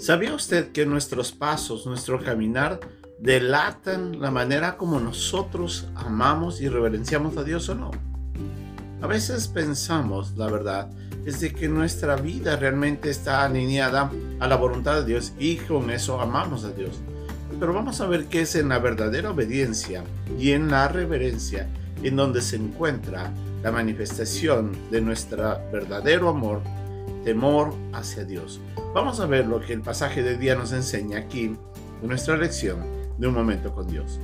¿Sabía usted que nuestros pasos, nuestro caminar, delatan la manera como nosotros amamos y reverenciamos a Dios o no? A veces pensamos, la verdad, es de que nuestra vida realmente está alineada a la voluntad de Dios y con eso amamos a Dios. Pero vamos a ver qué es en la verdadera obediencia y en la reverencia en donde se encuentra la manifestación de nuestro verdadero amor, temor hacia Dios. Vamos a ver lo que el pasaje de día nos enseña aquí en nuestra lección de un momento con Dios.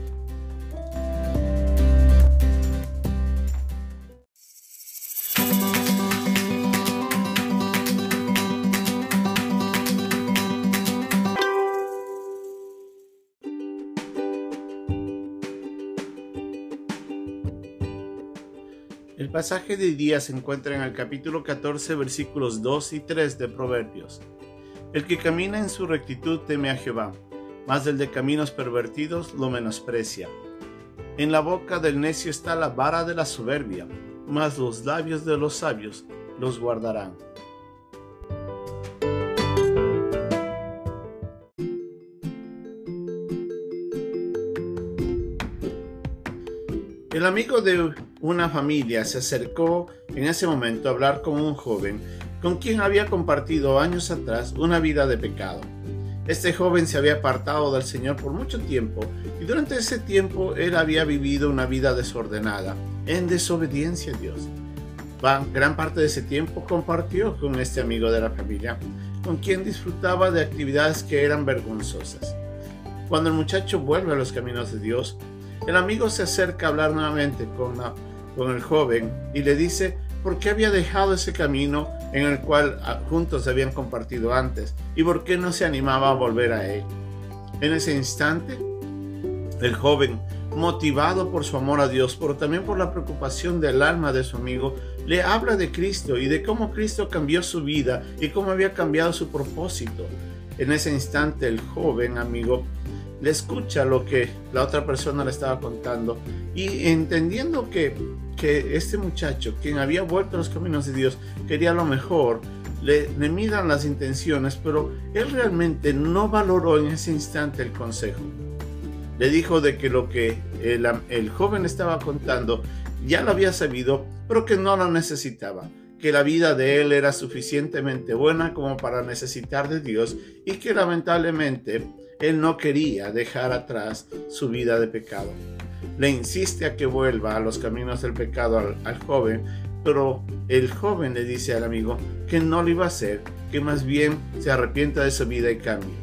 El pasaje de día se encuentra en el capítulo 14 versículos 2 y 3 de Proverbios. El que camina en su rectitud teme a Jehová, mas el de caminos pervertidos lo menosprecia. En la boca del necio está la vara de la soberbia, mas los labios de los sabios los guardarán. El amigo de una familia se acercó en ese momento a hablar con un joven con quien había compartido años atrás una vida de pecado. Este joven se había apartado del Señor por mucho tiempo y durante ese tiempo él había vivido una vida desordenada, en desobediencia a Dios. Gran parte de ese tiempo compartió con este amigo de la familia, con quien disfrutaba de actividades que eran vergonzosas. Cuando el muchacho vuelve a los caminos de Dios, el amigo se acerca a hablar nuevamente con, con el joven y le dice por qué había dejado ese camino en el cual ah, juntos habían compartido antes y por qué no se animaba a volver a él. En ese instante, el joven, motivado por su amor a Dios, pero también por la preocupación del alma de su amigo, le habla de Cristo y de cómo Cristo cambió su vida y cómo había cambiado su propósito. En ese instante, el joven amigo le escucha lo que la otra persona le estaba contando y entendiendo que, que este muchacho, quien había vuelto a los caminos de Dios, quería lo mejor, le, le miran las intenciones, pero él realmente no valoró en ese instante el consejo. Le dijo de que lo que el, el joven estaba contando ya lo había sabido, pero que no lo necesitaba que la vida de él era suficientemente buena como para necesitar de Dios y que lamentablemente él no quería dejar atrás su vida de pecado. Le insiste a que vuelva a los caminos del pecado al, joven, pero el joven le dice al amigo que no lo iba a hacer, que más bien se arrepienta de su vida y cambie.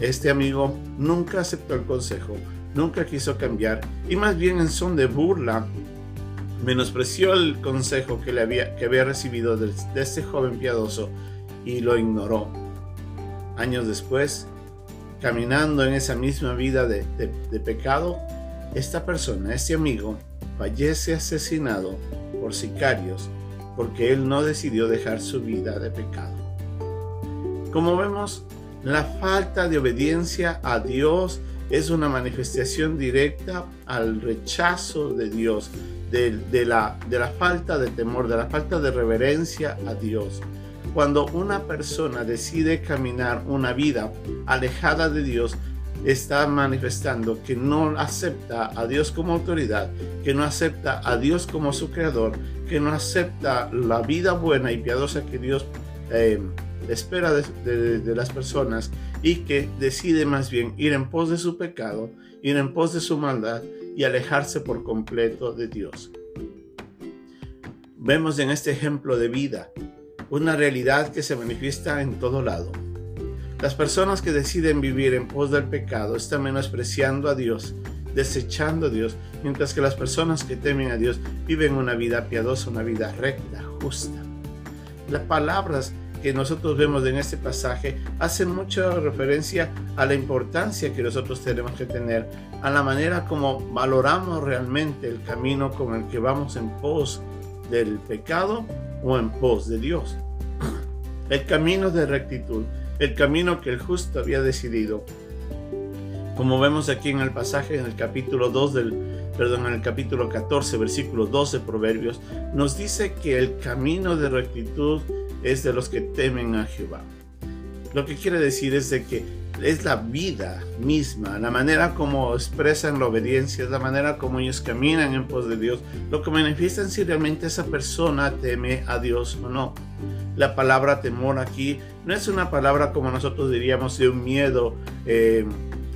Este amigo nunca aceptó el consejo, nunca quiso cambiar y más bien en son de burla menospreció el consejo que, le había, que había recibido de, de este joven piadoso y lo ignoró. Años después, caminando en esa misma vida de, pecado, esta persona, este amigo, fallece asesinado por sicarios porque él no decidió dejar su vida de pecado. Como vemos, la falta de obediencia a Dios es una manifestación directa al rechazo de Dios, de, la, de la falta de temor, de la falta de reverencia a Dios. Cuando una persona decide caminar una vida alejada de Dios, está manifestando que no acepta a Dios como autoridad, que no acepta a Dios como su creador, que no acepta la vida buena y piadosa que Dios eh, espera de, de, las personas y que decide más bien ir en pos de su pecado, ir en pos de su maldad y alejarse por completo de Dios. Vemos en este ejemplo de vida una realidad que se manifiesta en todo lado. Las personas que deciden vivir en pos del pecado están menospreciando a Dios, desechando a Dios, mientras que las personas que temen a Dios viven una vida piadosa, una vida recta, justa. Las palabras que nosotros vemos en este pasaje hacen mucha referencia a la importancia que nosotros tenemos que tener, a la manera como valoramos realmente el camino con el que vamos en pos del pecado o en pos de Dios. El camino de rectitud, el camino que el justo había decidido. Como vemos aquí en el pasaje, en el capítulo 2 del, perdón, en el capítulo 14, versículo 12 Proverbios, nos dice que el camino de rectitud es de los que temen a Jehová. Lo que quiere decir es de que es la vida misma, la manera como expresan la obediencia, la manera como ellos caminan en pos de Dios, lo que manifiestan si realmente esa persona teme a Dios o no. La palabra temor aquí no es una palabra como nosotros diríamos de un miedo eh,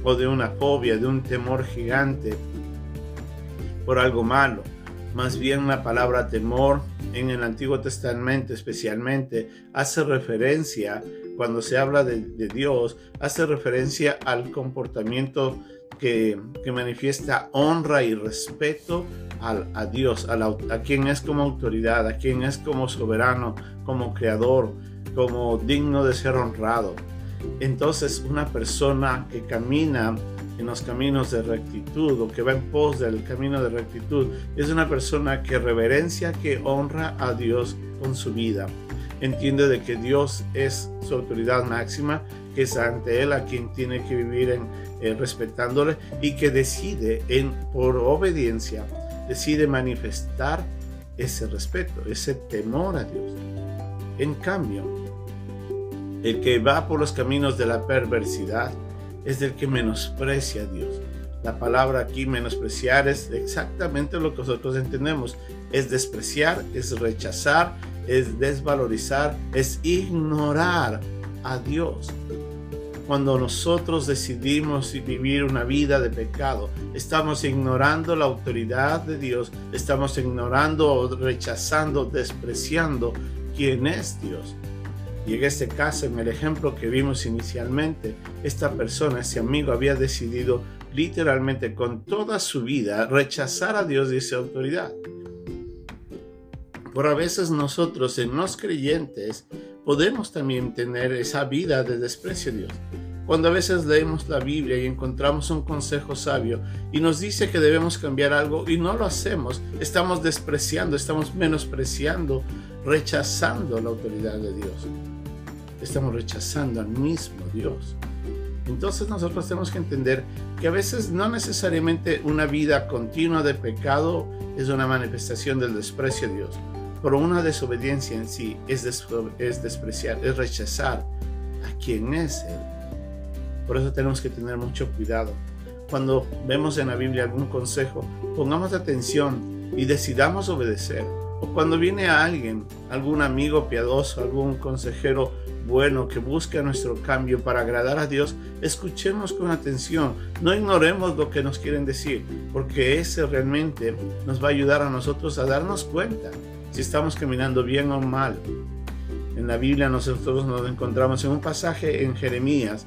o de una fobia, de un temor gigante por algo malo. Más bien la palabra temor en el Antiguo Testamento especialmente hace referencia cuando se habla de, Dios, hace referencia al comportamiento que, manifiesta honra y respeto a Dios, a, a quien es como autoridad, a quien es como soberano, como creador, como digno de ser honrado. Entonces una persona que camina en los caminos de rectitud o que va en pos del camino de rectitud es una persona que reverencia, que honra a Dios con su vida entiende de que Dios es su autoridad máxima, que es ante Él a quien tiene que vivir en, eh, respetándole y que decide en, por obediencia, decide manifestar ese respeto, ese temor a Dios. En cambio, el que va por los caminos de la perversidad es el que menosprecia a Dios. La palabra aquí menospreciar es exactamente lo que nosotros entendemos. Es despreciar, es rechazar, es desvalorizar, es ignorar a Dios. Cuando nosotros decidimos vivir una vida de pecado, estamos ignorando la autoridad de Dios, estamos ignorando, rechazando, despreciando quién es Dios. Y en este caso, en el ejemplo que vimos inicialmente, esta persona, ese amigo, había decidido literalmente con toda su vida rechazar a Dios y su autoridad. Por a veces nosotros en los creyentes podemos también tener esa vida de desprecio a Dios. Cuando a veces leemos la Biblia y encontramos un consejo sabio y nos dice que debemos cambiar algo y no lo hacemos, estamos despreciando, estamos menospreciando, rechazando la autoridad de Dios. Estamos rechazando al mismo Dios. Entonces nosotros tenemos que entender que a veces no necesariamente una vida continua de pecado es una manifestación del desprecio a Dios, pero una desobediencia en sí es, es despreciar, es rechazar a quien es Él. Por eso tenemos que tener mucho cuidado. Cuando vemos en la Biblia algún consejo, pongamos atención y decidamos obedecer. O cuando viene a alguien, algún amigo piadoso, algún consejero bueno que busca nuestro cambio para agradar a Dios, escuchemos con atención, no ignoremos lo que nos quieren decir, porque ese realmente nos va a ayudar a nosotros a darnos cuenta si estamos caminando bien o mal. En la Biblia nosotros nos encontramos en un pasaje en Jeremías,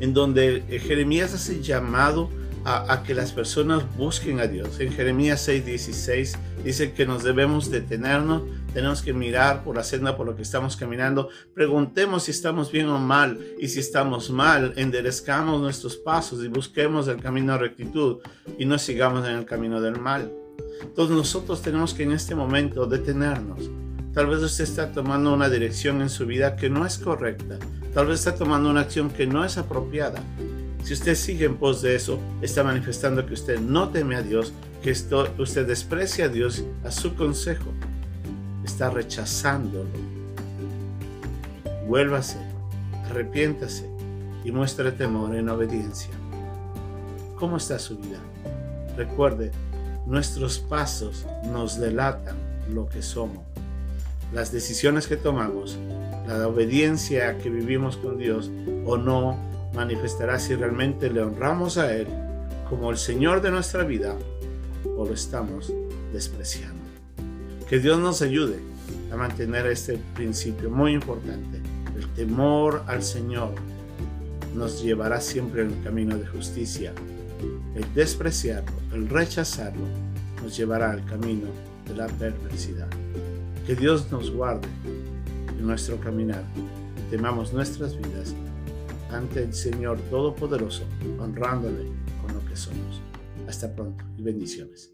en donde Jeremías hace llamado a, que las personas busquen a Dios. En Jeremías 6:16 dice que nos debemos detenernos, tenemos que mirar por la senda por lo que estamos caminando, preguntemos si estamos bien o mal, y si estamos mal, enderezcamos nuestros pasos y busquemos el camino de rectitud y no sigamos en el camino del mal. Entonces nosotros tenemos que en este momento detenernos. Tal vez usted está tomando una dirección en su vida que no es correcta. Tal vez está tomando una acción que no es apropiada. Si usted sigue en pos de eso, está manifestando que usted no teme a Dios, que usted desprecia a Dios, a su consejo. Está rechazándolo. Vuélvase, arrepiéntase y muestre temor en obediencia. ¿Cómo está su vida? Recuerde, nuestros pasos nos delatan lo que somos. Las decisiones que tomamos, la obediencia que vivimos con Dios o no, manifestará si realmente le honramos a Él como el Señor de nuestra vida o lo estamos despreciando. Que Dios nos ayude a mantener este principio muy importante. El temor al Señor nos llevará siempre en el camino de justicia. El despreciarlo, el rechazarlo, nos llevará al camino de la perversidad. Que Dios nos guarde en nuestro caminar y temamos nuestras vidas ante el Señor Todopoderoso, honrándole con lo que somos. Hasta pronto y bendiciones.